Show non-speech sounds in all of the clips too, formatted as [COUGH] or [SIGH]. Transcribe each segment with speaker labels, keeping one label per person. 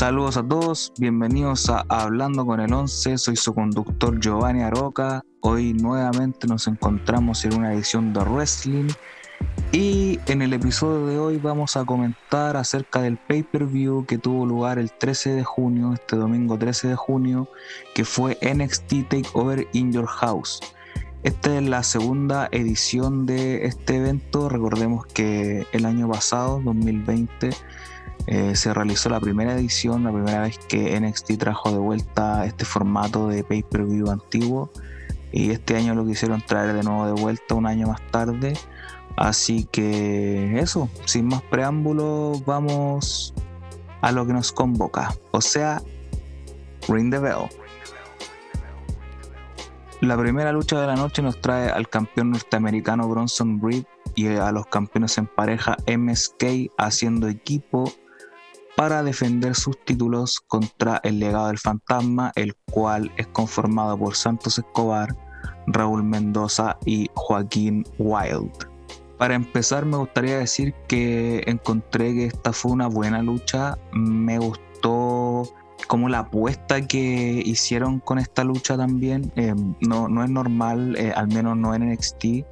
Speaker 1: Saludos a todos, bienvenidos a Hablando con el 11, soy su conductor Giovanni Aroca. Hoy nuevamente nos encontramos en una edición de Wrestling y en el episodio de hoy vamos a comentar acerca del pay-per-view que tuvo lugar el 13 de junio, este domingo 13 de junio, que fue NXT Takeover in Your House. Esta es la segunda edición de este evento. Recordemos que el año pasado, 2020, eh, se realizó la primera edición, la primera vez que NXT trajo de vuelta este formato de pay-per-view antiguo. Y este año lo quisieron traer de nuevo de vuelta un año más tarde. Así que eso, sin más preámbulos, vamos a lo que nos convoca. O sea, Ring the Bell. La primera lucha de la noche nos trae al campeón norteamericano Bronson Reed y a los campeones en pareja MSK haciendo equipo para defender sus títulos contra el legado del fantasma, el cual es conformado por Santos Escobar, Raúl Mendoza y Joaquín Wild. Para empezar me gustaría decir que encontré que esta fue una buena lucha, me gustó como la apuesta que hicieron con esta lucha también, eh, no, no es normal, eh, al menos no en NXT,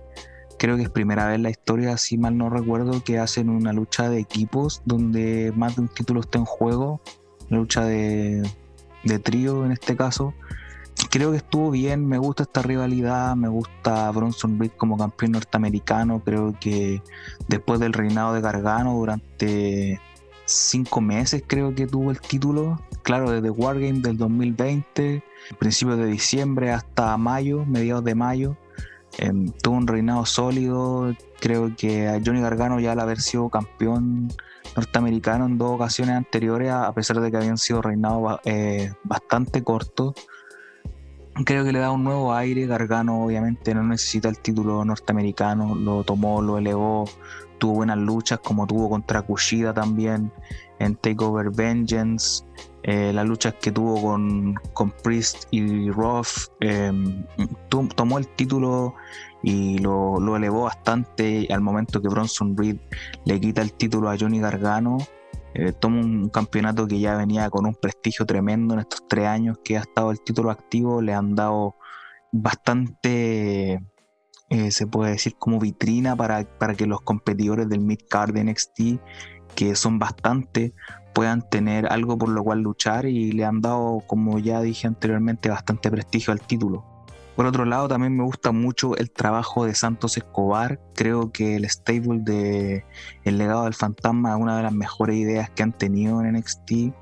Speaker 1: creo que es primera vez en la historia, si mal no recuerdo, que hacen una lucha de equipos donde más de un título está en juego, una lucha de, de trío en este caso. Creo que estuvo bien, me gusta esta rivalidad, me gusta Bronson Reed como campeón norteamericano, creo que después del reinado de Gargano durante cinco meses creo que tuvo el título, claro, desde Wargame del 2020, principios de diciembre hasta mayo, mediados de mayo, Tuvo un reinado sólido. Creo que a Johnny Gargano ya al haber sido campeón norteamericano en dos ocasiones anteriores, a pesar de que habían sido reinados eh, bastante cortos. Creo que le da un nuevo aire. Gargano obviamente no necesita el título norteamericano, lo tomó, lo elevó, tuvo buenas luchas como tuvo contra Kushida también en Takeover Vengeance. Eh, las luchas que tuvo con, con Priest y Roth, em, tomó el título y lo, elevó bastante al momento que Bronson Reed le quita el título a Johnny Gargano. Eh, toma un campeonato que ya venía con un prestigio tremendo en estos tres años que ha estado el título activo, le han dado bastante, eh, se puede decir, como vitrina para, para que los competidores del Mid Card de NXT, que son bastante, puedan tener algo por lo cual luchar y le han dado, como ya dije anteriormente, bastante prestigio al título. Por otro lado, también me gusta mucho el trabajo de Santos Escobar. Creo que el stable de El legado del fantasma es una de las mejores ideas que han tenido en NXT.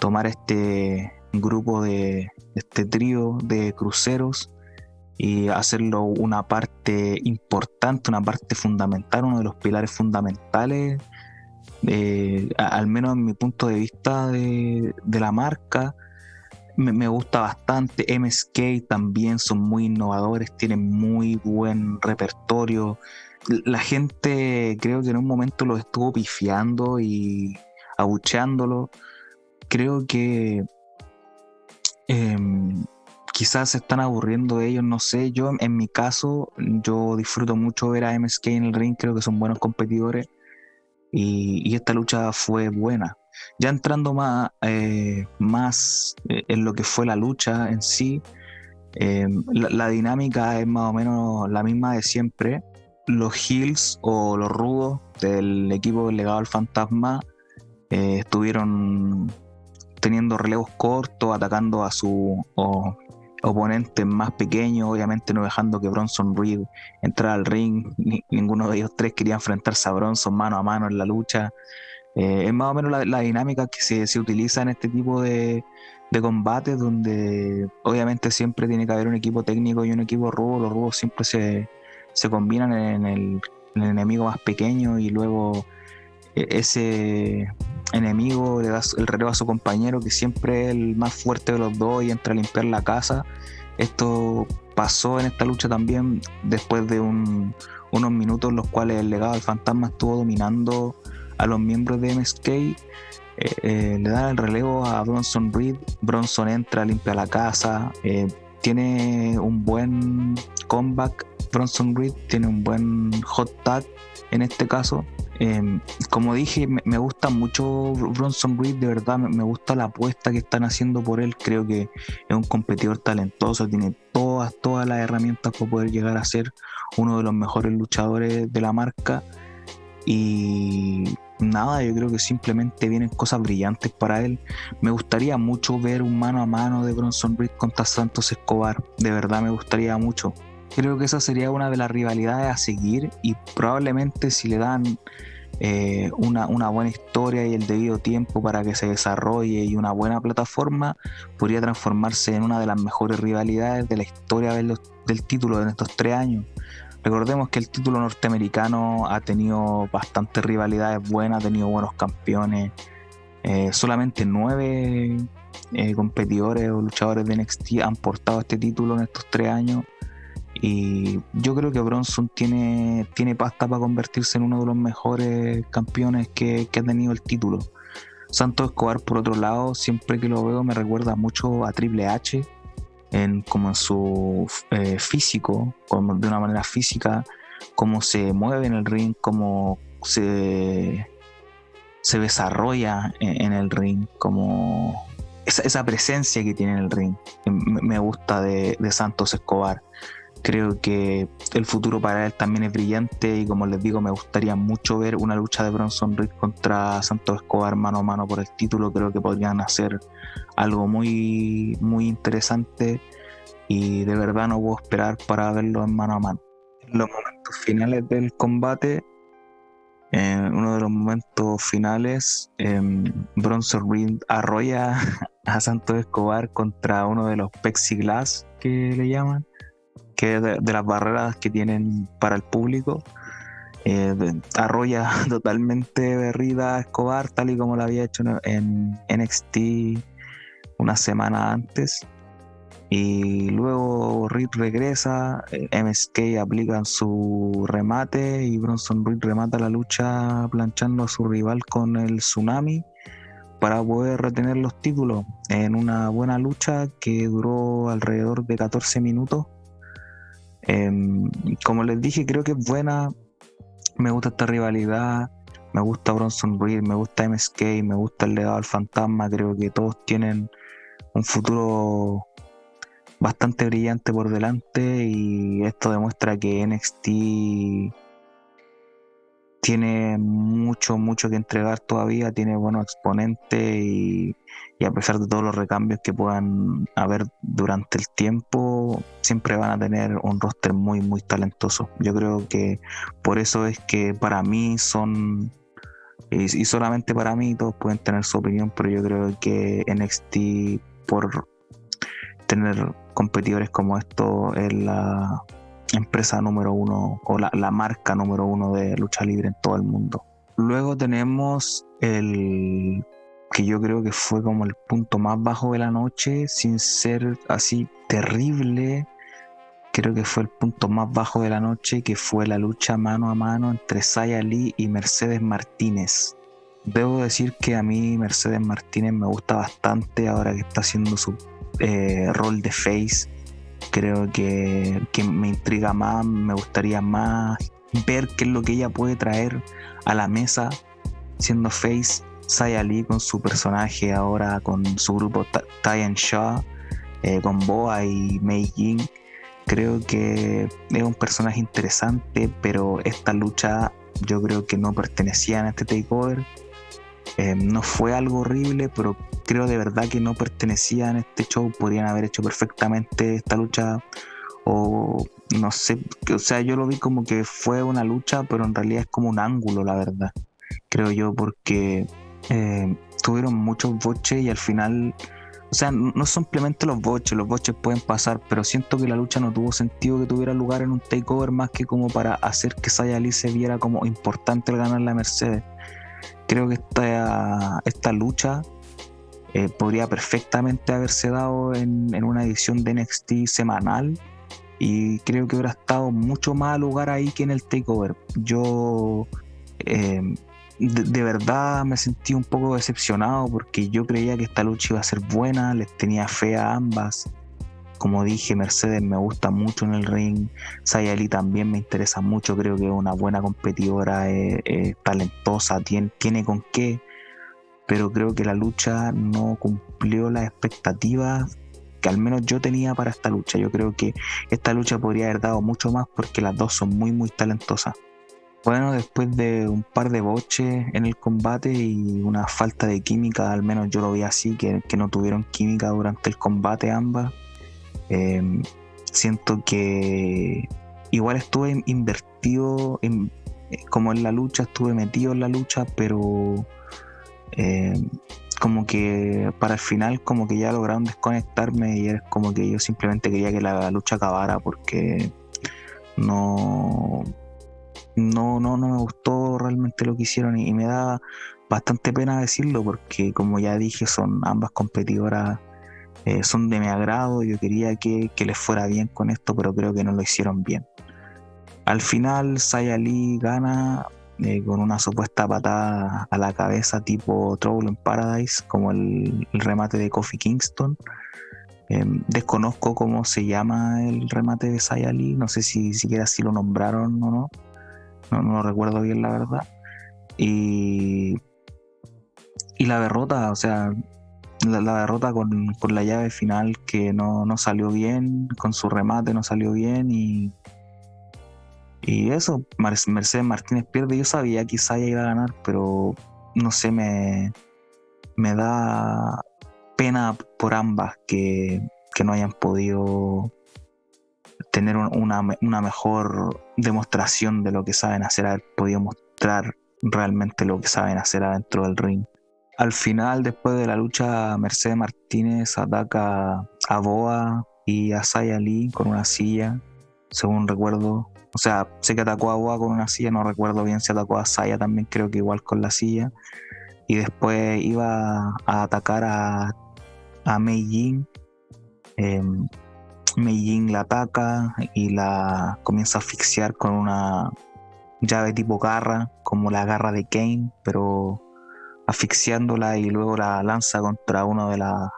Speaker 1: Tomar este grupo de este trío de cruceros y hacerlo una parte importante, una parte fundamental, uno de los pilares fundamentales al menos en mi punto de vista de, la marca, me, gusta bastante. MSK también son muy innovadores, tienen muy buen repertorio. La gente creo que en un momento los estuvo pifiando y abucheándolo. Creo que em, quizás se están aburriendo de ellos, no sé. Yo en mi caso, yo disfruto mucho ver a MSK en el ring, creo que son buenos competidores y, esta lucha fue buena. Ya entrando más, eh, más eh, en lo que fue la lucha en sí, eh, la, dinámica es más o menos la misma de siempre. Los heels o los rudos del equipo legado al fantasma estuvieron teniendo relevos cortos, atacando a su oponentes más pequeños, obviamente no dejando que Bronson Reed entrara al ring, ninguno de ellos tres quería enfrentarse a Bronson mano a mano en la lucha. Eh, es más o menos la, dinámica que se, se, utiliza en este tipo de, de combates, donde obviamente siempre tiene que haber un equipo técnico y un equipo rudo, los rudos siempre se, se combinan en el, en el enemigo más pequeño y luego ese enemigo le da el relevo a su compañero que siempre es el más fuerte de los dos y entra a limpiar la casa. Esto pasó en esta lucha también después de unos minutos en los cuales el legado del fantasma estuvo dominando a los miembros de MSK. Eh, eh, le dan el relevo a Bronson Reed. Bronson entra, limpia la casa. Eh, tiene un buen comeback. Bronson Reed tiene un buen hot tag en este caso Em, como dije, me, gusta mucho Bronson Reed, de verdad, me, gusta la apuesta que están haciendo por él. Creo que es un competidor talentoso, tiene todas, todas las herramientas para poder llegar a ser uno de los mejores luchadores de la marca. Y nada, yo creo que simplemente vienen cosas brillantes para él. Me gustaría mucho ver un mano a mano de Bronson Reed contra Santos Escobar, de verdad me gustaría mucho. Creo que esa sería una de las rivalidades a seguir y probablemente si le dan eh, una, buena historia y el debido tiempo para que se desarrolle y una buena plataforma, podría transformarse en una de las mejores rivalidades de la historia del, del título en estos tres años. Recordemos que el título norteamericano ha tenido bastantes rivalidades buenas, ha tenido buenos campeones. Eh, solamente nueve eh, competidores o luchadores de NXT han portado este título en estos tres años. Y yo creo que Bronson tiene, tiene pasta para convertirse en uno de los mejores campeones que, ha tenido el título. Santos Escobar, por otro lado, siempre que lo veo me recuerda mucho a Triple H, en, como en su eh, físico, como de una manera física, cómo se mueve en el ring, cómo se, se desarrolla en, el ring, como esa, presencia que tiene en el ring. Me, gusta de Santos Escobar. Creo que el futuro para él también es brillante y como les digo, me gustaría mucho ver una lucha de Bronson Reed contra Santos Escobar mano a mano por el título. Creo que podrían hacer algo muy, muy interesante y de verdad no puedo esperar para verlo en mano a mano. En los momentos finales del combate, uno de los momentos finales, em, Bronson Reed arrolla [LAUGHS] a Santos Escobar contra uno de los Glass que le llaman que de, las barreras que tienen para el público. Eh, arrolla [LAUGHS] totalmente berrida Escobar, tal y como lo había hecho en NXT una semana antes. Y luego Reed regresa, eh, MSK aplican su remate y Bronson Reed remata la lucha planchando a su rival con el tsunami para poder retener los títulos en una buena lucha que duró alrededor de 14 minutos Em, como les dije, creo que es buena. Me gusta esta rivalidad. Me gusta Bronson Reed, me gusta MSK, me gusta el legado al fantasma. Creo que todos tienen un futuro bastante brillante por delante y esto demuestra que NXT tiene mucho, mucho que entregar todavía, tiene buenos exponentes y, a pesar de todos los recambios que puedan haber durante el tiempo, siempre van a tener un roster muy, muy talentoso. Yo creo que por eso es que para mí son, y, solamente para mí, todos pueden tener su opinión, pero yo creo que NXT por tener competidores como esto es la empresa número uno o la, marca número uno de lucha libre en todo el mundo. Luego tenemos el que yo creo que fue como el punto más bajo de la noche, sin ser así terrible. Creo que fue el punto más bajo de la noche, que fue la lucha mano a mano entre Saya Lee y Mercedes Martínez. Debo decir que a mí Mercedes Martínez me gusta bastante ahora que está haciendo su eh, rol de face creo que, me intriga más, me gustaría más ver qué es lo que ella puede traer a la mesa siendo Face Saya Lee con su personaje ahora con su grupo Tyan Shaw eh, con Boa y Mei Jin. Creo que es un personaje interesante pero esta lucha yo creo que no pertenecía a este takeover eh, no fue algo horrible pero creo de verdad que no pertenecían a este show, podrían haber hecho perfectamente esta lucha o no sé, o sea, yo lo vi como que fue una lucha, pero en realidad es como un ángulo, la verdad, creo yo, porque eh, tuvieron muchos boches y al final, o sea, no simplemente los boches, los boches pueden pasar, pero siento que la lucha no tuvo sentido que tuviera lugar en un takeover más que como para hacer que Saya Lee se viera como importante el ganar la Mercedes. Creo que esta, esta lucha eh, podría perfectamente haberse dado en, una edición de NXT semanal y creo que hubiera estado mucho más lugar ahí que en el takeover. Yo eh, de, verdad me sentí un poco decepcionado porque yo creía que esta lucha iba a ser buena, les tenía fe a ambas como dije, Mercedes me gusta mucho en el ring. Sayali también me interesa mucho. Creo que es una buena competidora, es, talentosa, tiene, tiene con qué. Pero creo que la lucha no cumplió las expectativas que al menos yo tenía para esta lucha. Yo creo que esta lucha podría haber dado mucho más porque las dos son muy, muy talentosas. Bueno, después de un par de boches en el combate y una falta de química, al menos yo lo vi así, que, no tuvieron química durante el combate ambas, em, siento que igual estuve invertido en, como en la lucha, estuve metido en la lucha, pero em, como que para el final como que ya lograron desconectarme y es como que yo simplemente quería que la lucha acabara porque no no, no, no me gustó realmente lo que hicieron y, me da bastante pena decirlo porque como ya dije son ambas competidoras eh, son de mi agrado yo quería que, les fuera bien con esto pero creo que no lo hicieron bien. Al final Sayali gana eh, con una supuesta patada a la cabeza tipo Trouble in Paradise como el, remate de Kofi Kingston. Em, desconozco cómo se llama el remate de Sayali no sé si siquiera si lo nombraron o no no, lo recuerdo bien la verdad. Y, y la derrota, o sea, la, derrota con, la llave final que no, salió bien, con su remate no salió bien y, y eso, Mercedes Martínez pierde. Yo sabía que Isaiah iba a ganar, pero no sé, me, me da pena por ambas que, que no hayan podido tener una, mejor demostración de lo que saben hacer, haber podido mostrar realmente lo que saben hacer adentro del ring. Al final, después de la lucha, Mercedes Martínez ataca a Boa y a Saya Lee con una silla, según recuerdo. O sea, sé que atacó a Boa con una silla, no recuerdo bien si atacó a Saya también, creo que igual con la silla. Y después iba a atacar a, a Mei Jin. Em, Meijin la ataca y la comienza a asfixiar con una llave tipo garra, como la garra de Kane, pero asfixiándola y luego la lanza contra uno de las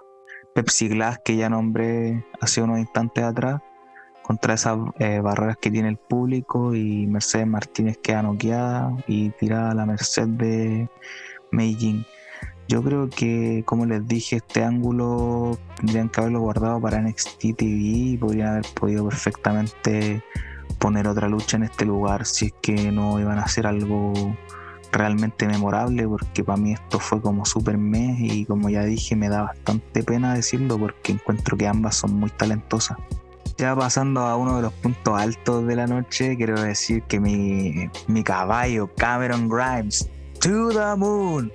Speaker 1: Pepsi Glass que ya nombré hace unos instantes atrás, contra esas eh, barreras que tiene el público y Mercedes Martínez queda noqueada y tirada a la merced de Meijin. Yo creo que, como les dije, este ángulo tendrían que haberlo guardado para NXT TV y podrían haber podido perfectamente poner otra lucha en este lugar si es que no iban a hacer algo realmente memorable porque para mí esto fue como super mes y como ya dije me da bastante pena decirlo porque encuentro que ambas son muy talentosas. Ya pasando a uno de los puntos altos de la noche, quiero decir que mi, mi caballo Cameron Grimes, to the moon,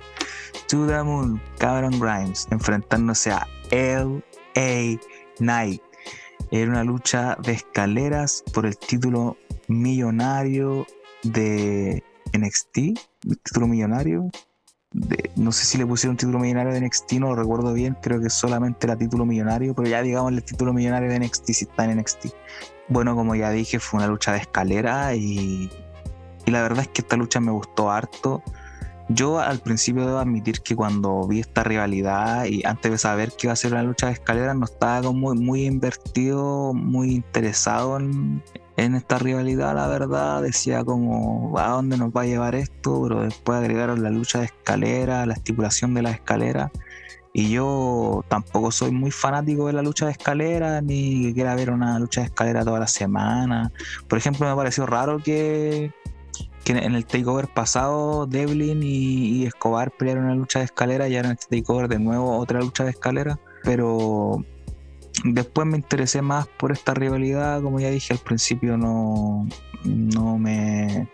Speaker 1: to the Moon, Cameron Grimes, enfrentándose a L.A. Knight. Era una lucha de escaleras por el título millonario de NXT, título millonario. no sé si le pusieron título millonario de NXT, no lo recuerdo bien, creo que solamente era título millonario, pero ya digamos el título millonario de NXT si está en NXT. Bueno, como ya dije, fue una lucha de escalera y, y la verdad es que esta lucha me gustó harto. Yo al principio debo admitir que cuando vi esta rivalidad y antes de saber que iba a ser una lucha de escaleras, no estaba como muy, invertido, muy interesado en, esta rivalidad, la verdad. Decía como, ¿a dónde nos va a llevar esto? Pero después agregaron la lucha de escalera, la estipulación de la escalera. Y yo tampoco soy muy fanático de la lucha de escalera, ni que quiera ver una lucha de escalera toda la semana. Por ejemplo, me pareció raro que en el takeover pasado Devlin y, Escobar pelearon una lucha de escalera y ahora en este takeover de nuevo otra lucha de escalera. Pero después me interesé más por esta rivalidad, como ya dije al principio, no, no me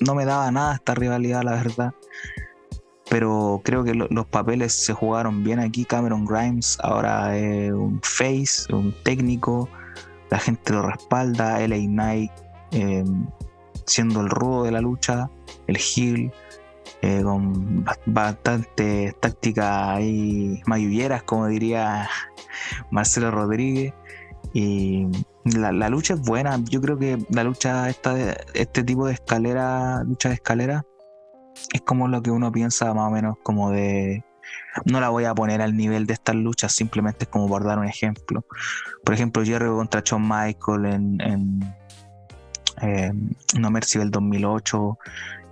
Speaker 1: no me daba nada esta rivalidad, la verdad. Pero creo que los papeles se jugaron bien aquí. Cameron Grimes ahora es un face, un técnico. La gente lo respalda. LA Knight eh, siendo el rudo de la lucha, el heel, eh, con bastantes tácticas ahí mayulleras, como diría [LAUGHS] Marcelo Rodríguez. Y la, lucha es buena. Yo creo que la lucha, esta, este tipo de escalera, lucha de escalera, es como lo que uno piensa más o menos como de no la voy a poner al nivel de estas luchas, simplemente es como por dar un ejemplo. Por ejemplo, Jericho contra Shawn Michael en eh, No Mercy del 2008,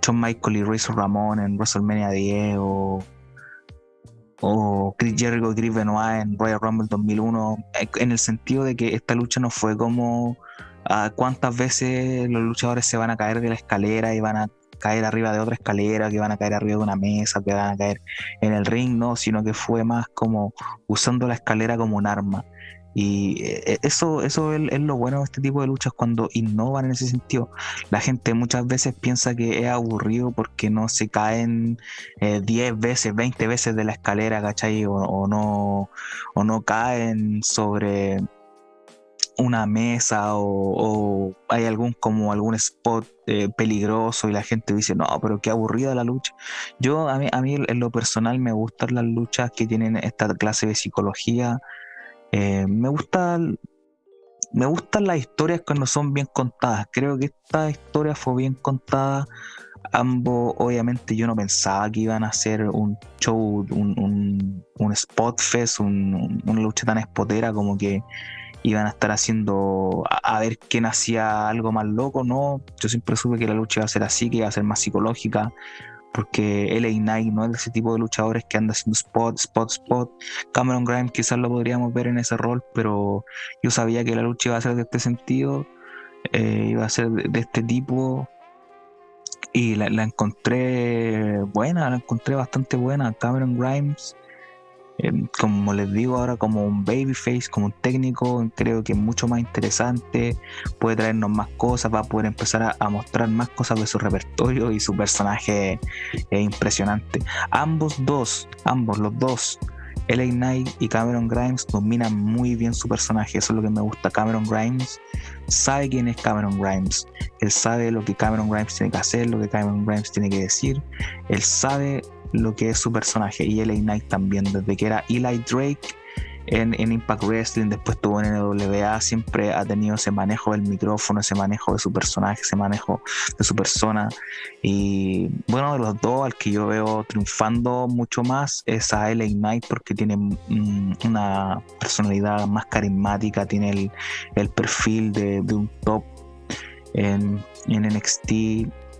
Speaker 1: Shawn Michael y Razor Ramón en WrestleMania 10 o, o Chris Jericho y Chris Benoit en Royal Rumble 2001, eh, en el sentido de que esta lucha no fue como ah, cuántas veces los luchadores se van a caer de la escalera y van a caer arriba de otra escalera, que van a caer arriba de una mesa, que van a caer en el ring, no, sino que fue más como usando la escalera como un arma. Y eh, eso, eso es, lo bueno de este tipo de luchas cuando innovan en ese sentido. La gente muchas veces piensa que es aburrido porque no se caen 10 eh, veces, 20 veces de la escalera, ¿cachai? o, no, o no caen sobre una mesa o, hay algún como algún spot eh, peligroso y la gente dice no pero qué aburrida la lucha yo a mí, a mí en lo personal me gustan las luchas que tienen esta clase de psicología eh, me gustan me gustan las historias cuando son bien contadas. Creo que esta historia fue bien contada. Ambos obviamente yo no pensaba que iban a hacer un show un, un, un spot fest una lucha tan espotera como que iban a estar haciendo a, ver quién hacía algo más loco, no, yo siempre supe que la lucha iba a ser así, que iba a ser más psicológica, porque LA Knight no es ese tipo de luchadores que anda haciendo spot, spot, spot. Cameron Grimes quizás lo podríamos ver en ese rol, pero yo sabía que la lucha iba a ser de este sentido, eh, iba a ser de, este tipo. Y la, encontré buena, la encontré bastante buena. Cameron Grimes Em, como les digo ahora, como un babyface, como un técnico, creo que es mucho más interesante, puede traernos más cosas, va a poder empezar a, mostrar más cosas de su repertorio y su personaje es impresionante. Ambos dos, ambos, los dos, LA Knight y Cameron Grimes dominan muy bien su personaje, eso es lo que me gusta. Cameron Grimes sabe quién es Cameron Grimes, él sabe lo que Cameron Grimes tiene que hacer, lo que Cameron Grimes tiene que decir, él sabe lo que es su personaje y LA Knight también, desde que era Eli Drake en, Impact Wrestling, después tuvo en NWA, siempre ha tenido ese manejo del micrófono, ese manejo de su personaje, ese manejo de su persona. Y bueno, de los dos, al que yo veo triunfando mucho más es a LA Knight porque tiene mm, una personalidad más carismática, tiene el, perfil de, un top en, en NXT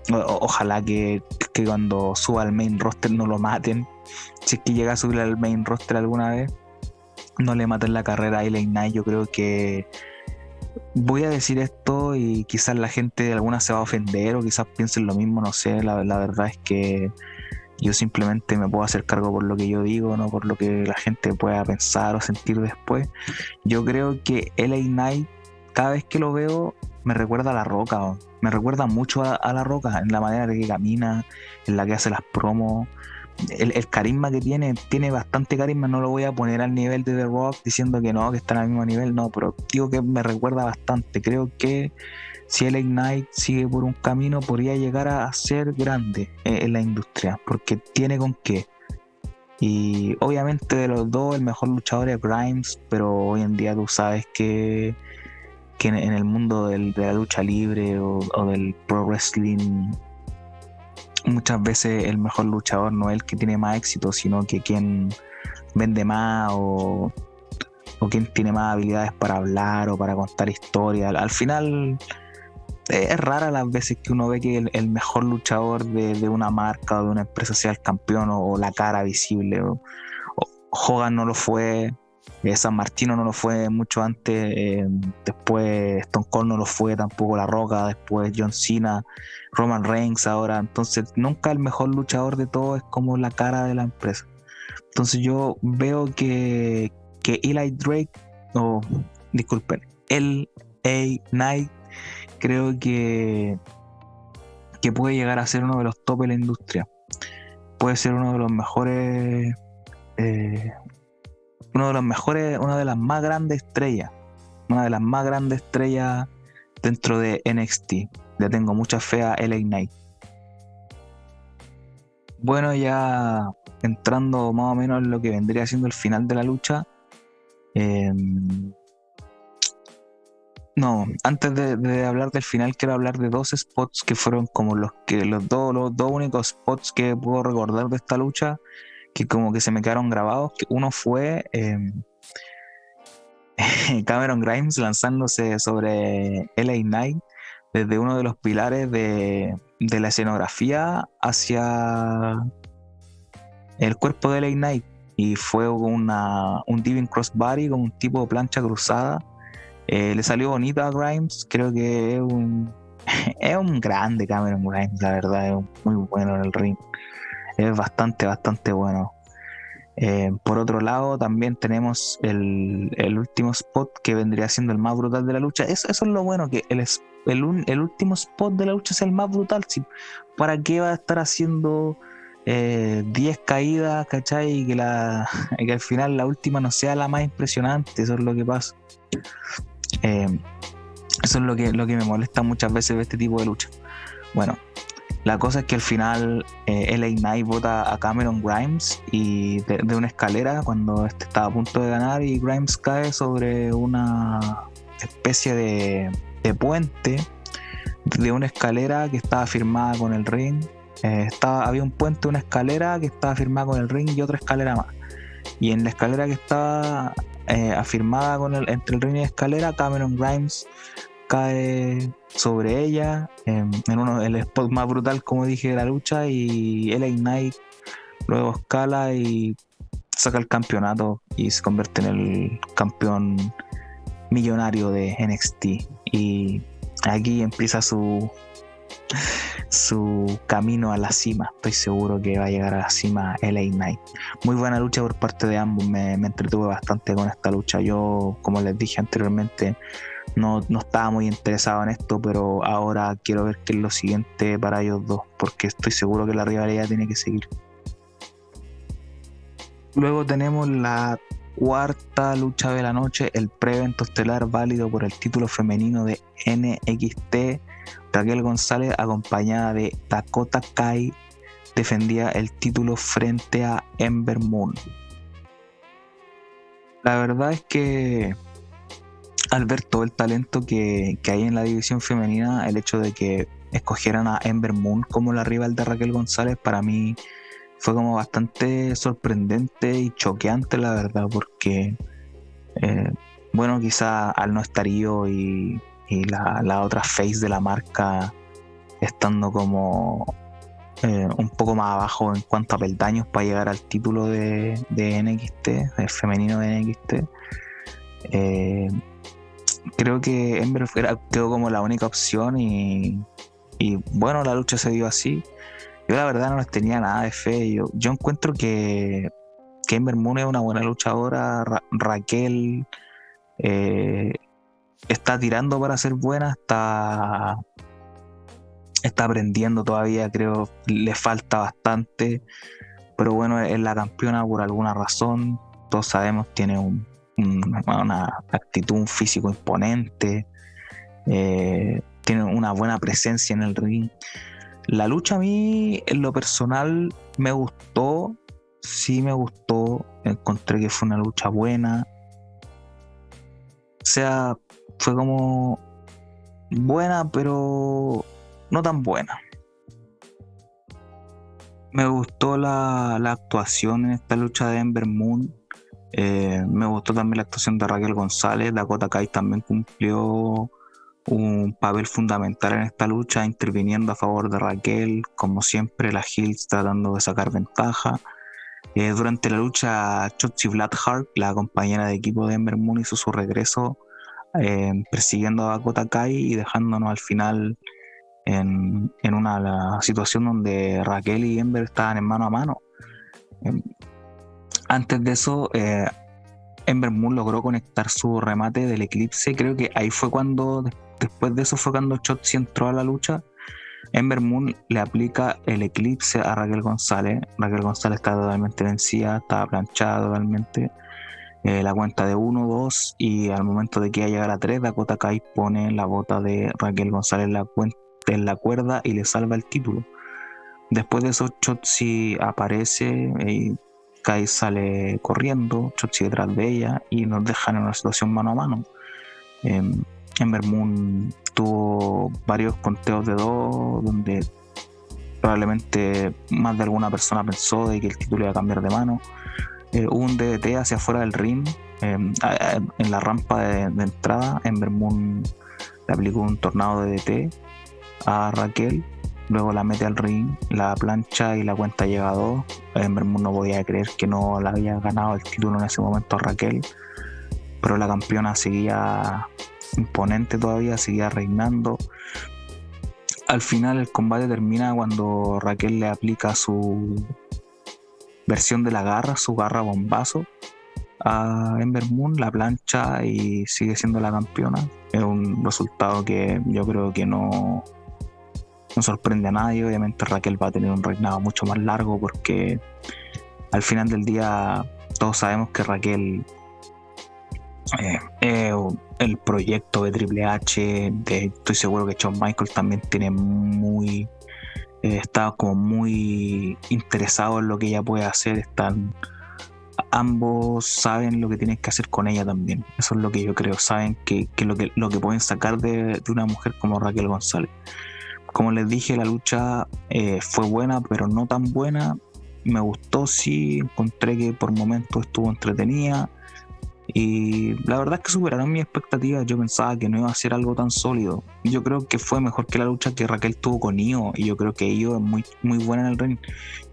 Speaker 1: ojalá que, cuando suba al main roster no lo maten. Si es que llega a subir al main roster alguna vez, no le maten la carrera a LA Knight. Yo creo que voy a decir esto y quizás la gente alguna se va a ofender o quizás piensen lo mismo, no sé. La, verdad es que yo simplemente me puedo hacer cargo por lo que yo digo, no por lo que la gente pueda pensar o sentir después. Yo creo que LA Knight, cada vez que lo veo, me recuerda a la roca, me recuerda mucho a, la roca, en la manera de que camina, en la que hace las promos. El, carisma que tiene, tiene bastante carisma, no lo voy a poner al nivel de The Rock diciendo que no, que está al mismo nivel, no, pero digo que me recuerda bastante. Creo que si el Ignite sigue por un camino, podría llegar a ser grande en la industria, porque tiene con qué. Y obviamente de los dos, el mejor luchador es Grimes, pero hoy en día tú sabes que que en, el mundo de la lucha libre o, del pro wrestling muchas veces el mejor luchador no es el que tiene más éxito, sino que quien vende más o, o quien tiene más habilidades para hablar o para contar historias. Al final es rara las veces que uno ve que el, mejor luchador de, una marca o de una empresa sea el campeón o, la cara visible. Hogan no lo fue, eh, San Martino no lo fue mucho antes, eh, después Stone Cold no lo fue tampoco La Roca, después John Cena, Roman Reigns ahora. Entonces, nunca el mejor luchador de todo es como la cara de la empresa. Entonces, yo veo que, que Eli Drake, o disculpen, el A Knight, creo que, que puede llegar a ser uno de los top de la industria. Puede ser uno de los mejores eh, uno de los mejores, una de las más grandes estrellas, una de las más grandes estrellas dentro de NXT. Le tengo mucha fe a LA Knight. Bueno, ya entrando más o menos en lo que vendría siendo el final de la lucha. Em, no, antes de, hablar del final, quiero hablar de dos spots que fueron como los que los dos, los dos únicos spots que puedo recordar de esta lucha que como que se me quedaron grabados. Uno fue em, [LAUGHS] Cameron Grimes lanzándose sobre LA Knight desde uno de los pilares de, de la escenografía hacia el cuerpo de LA Knight. Y fue una, un diving crossbody con un tipo de plancha cruzada. Eh, le salió bonito a Grimes. Creo que es un, [LAUGHS] es un grande Cameron Grimes, la verdad. Es muy bueno en el ring. Es bastante, bastante bueno. Eh, por otro lado, también tenemos el, último spot que vendría siendo el más brutal de la lucha. Eso, eso es lo bueno, que el, el, último spot de la lucha es el más brutal. ¿Para qué va a estar haciendo 10 eh, caídas, ¿cachai? Y que, la, [LAUGHS] que al final la última no sea la más impresionante. Eso es lo que pasa. Eh, eso es lo que, lo que me molesta muchas veces de este tipo de lucha. Bueno, la cosa es que al final eh, LA Knight vota a Cameron Grimes y de, una escalera cuando este estaba a punto de ganar y Grimes cae sobre una especie de, puente de una escalera que estaba firmada con el ring. Eh, estaba, había un puente, una escalera que estaba firmada con el ring y otra escalera más. Y en la escalera que estaba eh, afirmada con el, entre el ring y la escalera, Cameron Grimes cae sobre ella en, uno el spot más brutal como dije de la lucha y LA Knight luego escala y saca el campeonato y se convierte en el campeón millonario de NXT y aquí empieza su su camino a la cima. Estoy seguro que va a llegar a la cima LA Knight. Muy buena lucha por parte de ambos. Me, me entretuve bastante con esta lucha. Yo, como les dije anteriormente, no, no estaba muy interesado en esto, pero ahora quiero ver qué es lo siguiente para ellos dos, porque estoy seguro que la rivalidad tiene que seguir. Luego tenemos la cuarta lucha de la noche, el pre-evento estelar válido por el título femenino de NXT. Raquel González, acompañada de Dakota Kai, defendía el título frente a Ember Moon. La verdad es que al ver todo el talento que, hay en la división femenina, el hecho de que escogieran a Ember Moon como la rival de Raquel González, para mí fue como bastante sorprendente y choqueante, la verdad, porque, eh, bueno, quizá al no estar yo y, la, otra face de la marca estando como eh, un poco más abajo en cuanto a peldaños para llegar al título de, NXT, femenino de NXT. Eh, creo que Ember quedó como la única opción y, bueno, la lucha se dio así. Yo la verdad no les tenía nada de fe. Yo, yo encuentro que, que Ember Moon es una buena luchadora. Raquel eh, está tirando para ser buena, está, está aprendiendo todavía, creo, le falta bastante. Pero bueno, es la campeona por alguna razón. Todos sabemos, tiene un una actitud, un físico imponente, eh, tiene una buena presencia en el ring. La lucha a mí, en lo personal, me gustó, sí me gustó, encontré que fue una lucha buena. O sea, fue como buena, pero no tan buena. Me gustó la, la actuación en esta lucha de Ember Moon. Eh, me gustó también la actuación de Raquel González. Dakota Kai también cumplió un papel fundamental en esta lucha, interviniendo a favor de Raquel, como siempre, la Hills tratando de sacar ventaja. Eh, durante la lucha, Chotzi Blackheart, la compañera de equipo de Ember Moon, hizo su regreso eh, persiguiendo a Dakota Kai y dejándonos al final en, una situación donde Raquel y Ember estaban en mano a mano. Em, antes de eso, eh, Ember Moon logró conectar su remate del eclipse. Creo que ahí fue cuando, después de eso fue cuando Chotzi entró a la lucha. Ember Moon le aplica el eclipse a Raquel González. Raquel González está totalmente vencida, estaba planchada totalmente. Eh, la cuenta de 1, 2 y al momento de que ella llegara a 3, Dakota Kai pone la bota de Raquel González en la, cuerda y le salva el título. Después de eso, Chotzi aparece y Kai sale corriendo, Chotzi detrás de ella y nos dejan en una situación mano a mano. Em, Ember tuvo varios conteos de dos donde probablemente más de alguna persona pensó de que el título iba a cambiar de mano. Eh, hubo un DDT hacia afuera del ring, em, en la rampa de, entrada, en Moon le aplicó un tornado DDT a Raquel, luego la mete al ring, la plancha y la cuenta llega a dos. Ember Moon no podía creer que no la había ganado el título en ese momento Raquel, pero la campeona seguía imponente todavía, seguía reinando al final el combate termina cuando Raquel le aplica su versión de la garra, su garra bombazo a Ember la plancha y sigue siendo la campeona. Es un resultado que yo creo que no, no sorprende a nadie. Obviamente Raquel va a tener un reinado mucho más largo porque al final del día todos sabemos que Raquel eh, el proyecto de Triple H, estoy seguro que Shawn Michaels también tiene muy, eh, está como muy interesado en lo que ella puede hacer, están, ambos saben lo que tienen que hacer con ella también, eso es lo que yo creo, saben que, lo, que lo que pueden sacar de, una mujer como Raquel González. Como les dije, la lucha fue buena, pero no tan buena. Me gustó, sí, encontré que por momentos estuvo entretenida y la verdad es que superaron mis expectativas. Yo pensaba que no iba a ser algo tan sólido. Yo creo que fue mejor que la lucha que Raquel tuvo con Io. Y yo creo que Io es muy, muy buena en el ring.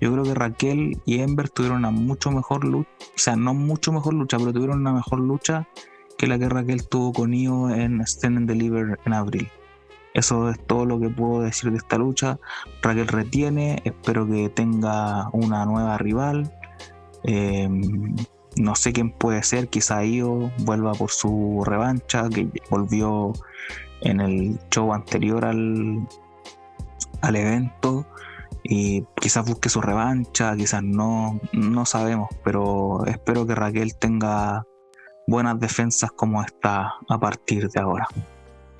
Speaker 1: Yo creo que Raquel y Ember tuvieron una mucho mejor lucha. O sea, no mucho mejor lucha, pero tuvieron una mejor lucha que la que Raquel tuvo con Io en Stand and Deliver en abril. Eso es todo lo que puedo decir de esta lucha. Raquel retiene. Espero que tenga una nueva rival. Eh, no sé quién puede ser, quizá Io vuelva por su revancha, que volvió en el show anterior al, al evento y quizás busque su revancha, quizás no, no sabemos, pero espero que Raquel tenga buenas defensas como está a partir de ahora.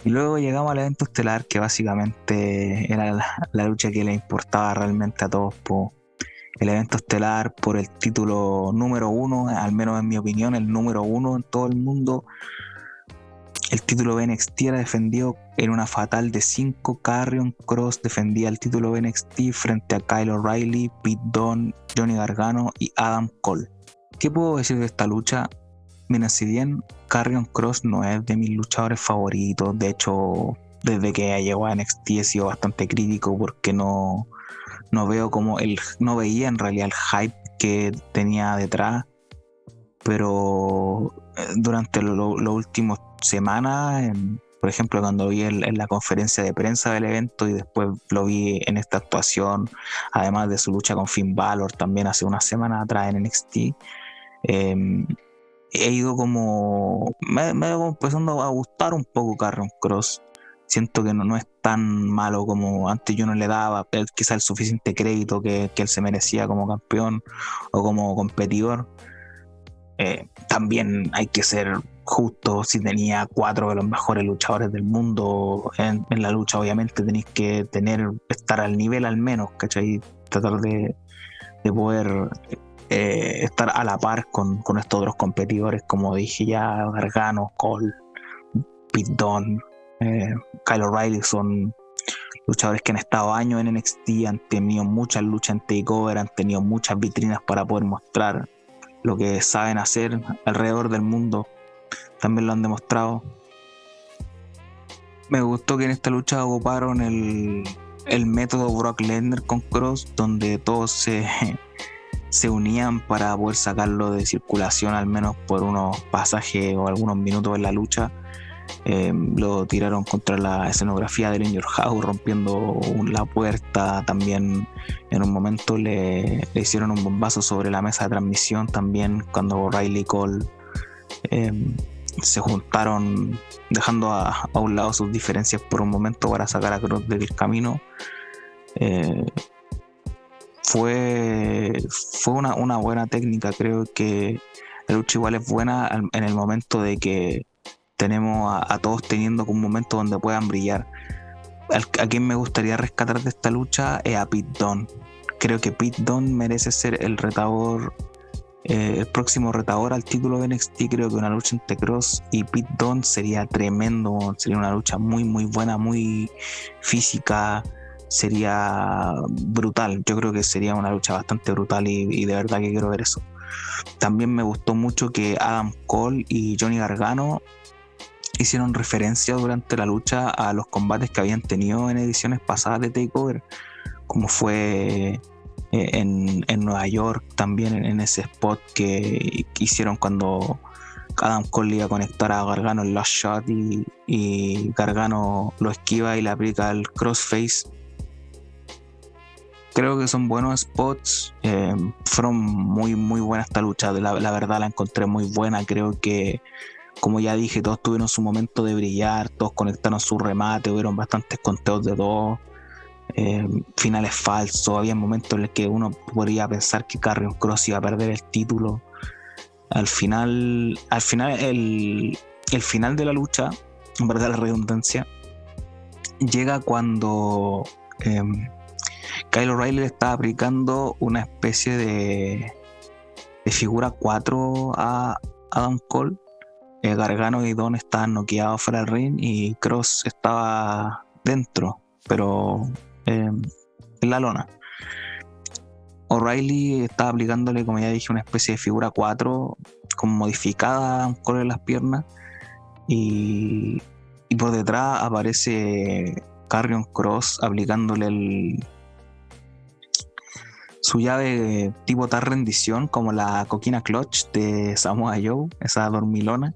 Speaker 1: Y luego llegamos al evento estelar que básicamente era la, lucha que le importaba realmente a todos el evento estelar por el título número uno, al menos en mi opinión, el número uno en todo el mundo. El título de NXT era defendido en una fatal de 5. Carrion Cross defendía el título de NXT frente a Kyle O'Reilly, Pete Dunne, Johnny Gargano y Adam Cole. ¿Qué puedo decir de esta lucha? Mira, si bien Carrion Cross no es de mis luchadores favoritos, de hecho, desde que llegó a NXT he sido bastante crítico porque no, no veo como el, no veía en realidad el hype que tenía detrás, pero eh, durante las últimas semanas, por ejemplo, cuando vi en, la conferencia de prensa del evento y después lo vi en esta actuación, además de su lucha con Finn Balor también hace una semana atrás en NXT, em, he ido como, me, me empezando a gustar un poco Carron Cross siento que no, no, es tan malo como antes yo no le daba quizá el suficiente crédito que, él se merecía como campeón o como competidor. Eh, también hay que ser justo si tenía cuatro de los mejores luchadores del mundo en, la lucha, obviamente tenéis que tener, estar al nivel al menos, ¿cachai? Tratar de, poder eh, estar a la par con, con, estos otros competidores, como dije ya, Gargano, Cole, Pete Dunne, eh, Kyle O'Reilly son luchadores que han estado años en NXT, han tenido muchas luchas en Takeover, han tenido muchas vitrinas para poder mostrar lo que saben hacer alrededor del mundo. También lo han demostrado. Me gustó que en esta lucha ocuparon el, el método Brock Lesnar con Cross, donde todos se, se unían para poder sacarlo de circulación, al menos por unos pasajes o algunos minutos en la lucha eh, lo tiraron contra la escenografía del In House, rompiendo la puerta. También en un momento le, hicieron un bombazo sobre la mesa de transmisión. También cuando Riley Cole eh, se juntaron, dejando a, un lado sus diferencias por un momento para sacar a Cross del camino. Eh, fue fue una, una buena técnica. Creo que la lucha igual es buena en el momento de que tenemos a, todos teniendo un momento donde puedan brillar. a quien me gustaría rescatar de esta lucha es a Pete Dunne. Creo que Pete Dunne merece ser el retador, eh, el próximo retador al título de NXT. Creo que una lucha entre Cross y Pete Dunne sería tremendo, sería una lucha muy, muy buena, muy física. Sería brutal. Yo creo que sería una lucha bastante brutal y, de verdad que quiero ver eso. También me gustó mucho que Adam Cole y Johnny Gargano hicieron referencia durante la lucha a los combates que habían tenido en ediciones pasadas de Takeover, como fue eh, en, Nueva York también en, ese spot que, hicieron cuando Adam Cole iba a conectar a Gargano el last shot y, Gargano lo esquiva y le aplica el crossface. Creo que son buenos spots. Eh, fueron muy, muy buena esta lucha. La, verdad la encontré muy buena. Creo que, como ya dije, todos tuvieron su momento de brillar. Todos conectaron su remate. Hubieron bastantes conteos de dos. Eh, finales falsos, había momentos en los que uno podría pensar que Carrion Cross iba a perder el título. Al final, al final, el, final de la lucha, en verdad la redundancia, llega cuando eh, Kyle O'Reilly está aplicando una especie de, de figura 4 a Adam Cole. Eh, Gargano y Don estaban noqueados fuera del ring y Cross estaba dentro, pero en la lona. O'Reilly está aplicándole, como ya dije, una especie de figura 4, como modificada con las piernas. Y, por detrás aparece Carrion Cross aplicándole el, su llave tipo tal rendición como la coquina clutch de Samoa Joe, esa dormilona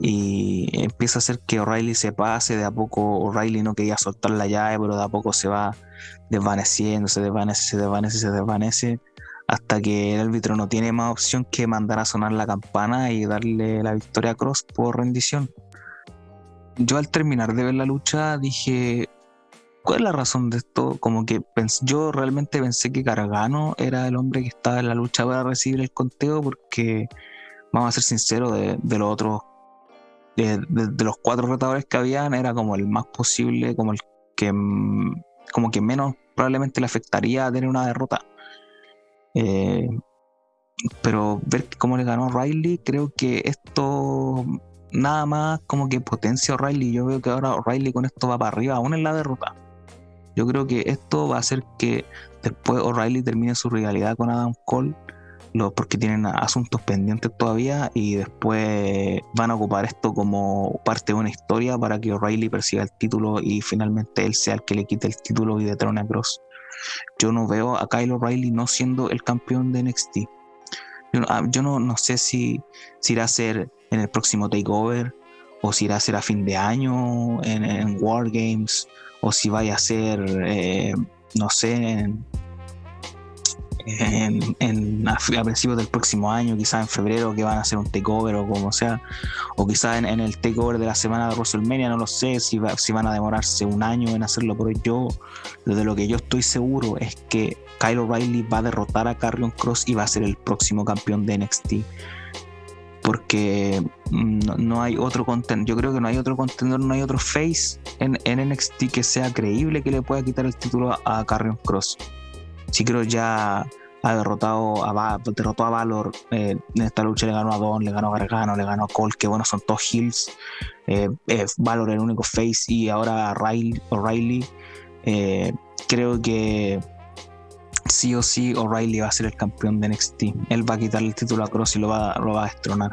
Speaker 1: y empieza a hacer que O'Reilly se pase, de a poco O'Reilly no quería soltar la llave, pero de a poco se va desvaneciendo, se desvanece, se desvanece, se desvanece, hasta que el árbitro no tiene más opción que mandar a sonar la campana y darle la victoria a Cross por rendición. Yo al terminar de ver la lucha dije, ¿cuál es la razón de esto? Como que yo realmente pensé que Cargano era el hombre que estaba en la lucha para recibir el conteo porque, vamos a ser sinceros, de, los otros de, los cuatro retadores que habían, era como el más posible, como el que como que menos probablemente le afectaría tener una derrota. Eh, pero ver cómo le ganó Riley, creo que esto nada más como que potencia a O'Reilly. Yo veo que ahora O'Reilly con esto va para arriba, aún en la derrota. Yo creo que esto va a hacer que después O'Reilly termine su rivalidad con Adam Cole porque tienen asuntos pendientes todavía y después van a ocupar esto como parte de una historia para que O'Reilly persiga el título y finalmente él sea el que le quite el título y detrone a Cross. Yo no veo a Kyle O'Reilly no siendo el campeón de NXT. Yo, ah, no, no, sé si, si, irá a ser en el próximo Takeover o si irá a ser a fin de año en, en War Games o si vaya a ser, eh, no sé, en, en, a, principios del próximo año, quizás en febrero, que van a hacer un takeover o como sea, o quizás en, el takeover de la semana de WrestleMania, no lo sé si, si van a demorarse un año en hacerlo, pero yo, de lo que yo estoy seguro es que Kyle O'Reilly va a derrotar a Carrion Cross y va a ser el próximo campeón de NXT. Porque no, hay otro contendor, yo creo que no hay otro contendor, no hay otro face en, NXT que sea creíble que le pueda quitar el título a Carrion Cross sí creo ya ha derrotado a, derrotó a Valor eh, en esta lucha le ganó a Don, le ganó a Gargano, le ganó a Cole, que bueno, son todos heels. Eh, eh, Valor el único face y ahora O'Reilly. creo que sí o sí O'Reilly va a ser el campeón de NXT. Él va a quitar el título a Cross y lo va, lo va a destronar.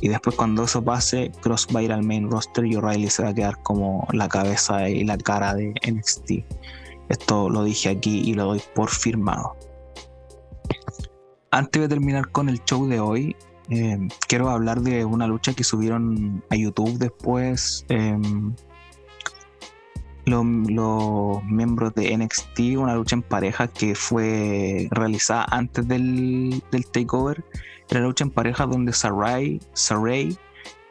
Speaker 1: Y después cuando eso pase, Cross va a ir al main roster y O'Reilly se va a quedar como la cabeza y la cara de NXT. Esto lo dije aquí y lo doy por firmado. Antes de terminar con el show de hoy, eh, quiero hablar de una lucha que subieron a YouTube después em, los, miembros de NXT, una lucha en pareja que fue realizada antes del, takeover. Era la lucha en pareja donde Sarai, Saray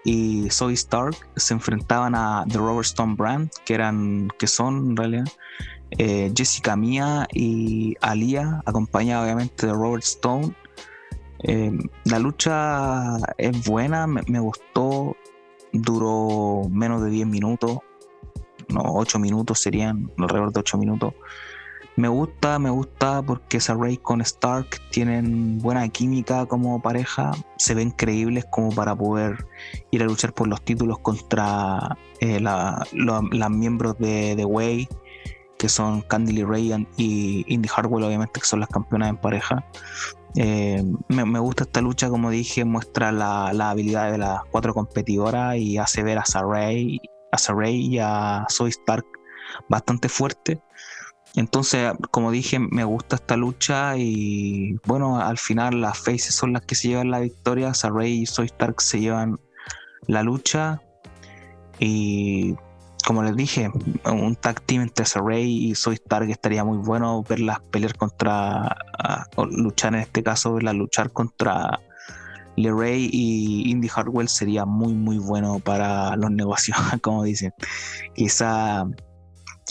Speaker 1: y Zoe Stark se enfrentaban a The Robert Stone Brand, que eran, que son en realidad eh, Jessica Mia y Alia, acompañada obviamente de Robert Stone. Eh, la lucha es buena, me, gustó, duró menos de 10 minutos, no, 8 minutos serían, alrededor de 8 minutos. Me gusta, me gusta porque Saray con Stark tienen buena química como pareja, se ven creíbles como para poder ir a luchar por los títulos contra eh, los miembros de The Way que son Candy Ray y Indy Hartwell, obviamente, que son las campeonas en pareja. Eh, me, gusta esta lucha, como dije, muestra la, habilidad de las cuatro competidoras y hace ver a Saray, a Saray y a Zoe Stark bastante fuerte. Entonces, como dije, me gusta esta lucha y bueno, al final las faces son las que se llevan la victoria. Saray y Zoe Stark se llevan la lucha y como les dije, un tag team entre Saray y Soy Stark estaría muy bueno verlas pelear contra, luchar en este caso, verlas luchar contra LeRae y Indy Hartwell sería muy muy bueno para los [LAUGHS] negocios, como dicen. Quizá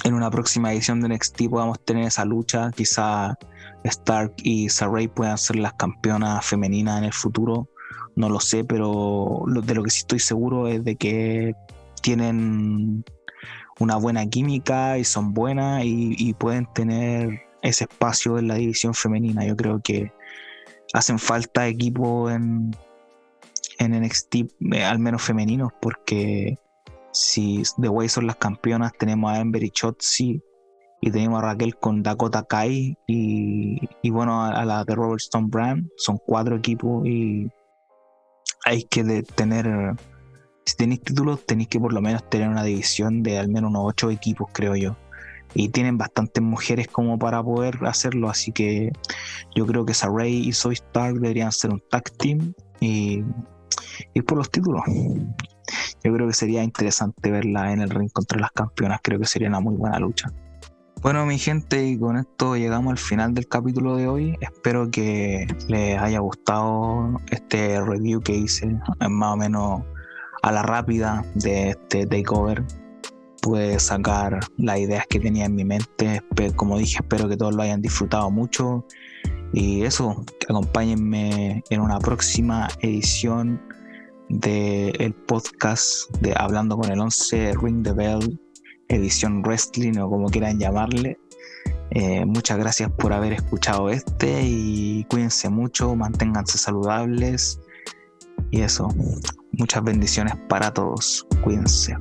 Speaker 1: en una próxima edición de NXT podamos tener esa lucha, quizá Stark y Saray puedan ser las campeonas femeninas en el futuro, no lo sé, pero de lo que sí estoy seguro es de que tienen una buena química y son buenas y, pueden tener ese espacio en la división femenina. Yo creo que hacen falta equipos en, en NXT, eh, al menos femeninos, porque si The Way son las campeonas, tenemos a Ember y Chotzi y tenemos a Raquel con Dakota Kai y, y bueno, a, la de Robert Stone Brand, son cuatro equipos y hay que tener si tenéis títulos, tenéis que por lo menos tener una división de al menos unos ocho equipos, creo yo. Y tienen bastantes mujeres como para poder hacerlo, así que yo creo que Saray y Soy Stark deberían ser un tag team y por los títulos. Yo creo que sería interesante verla en el ring contra las campeonas, creo que sería una muy buena lucha. Bueno, mi gente, y con esto llegamos al final del capítulo de hoy. Espero que les haya gustado este review que hice, más o menos a la rápida de este takeover pude sacar las ideas que tenía en mi mente. Como dije, espero que todos lo hayan disfrutado mucho. Y eso, acompáñenme en una próxima edición del podcast de Hablando con el 11 Ring the Bell, edición wrestling o como quieran llamarle. Eh, muchas gracias por haber escuchado este y cuídense mucho, manténganse saludables y eso, muchas bendiciones para todos. Cuídense.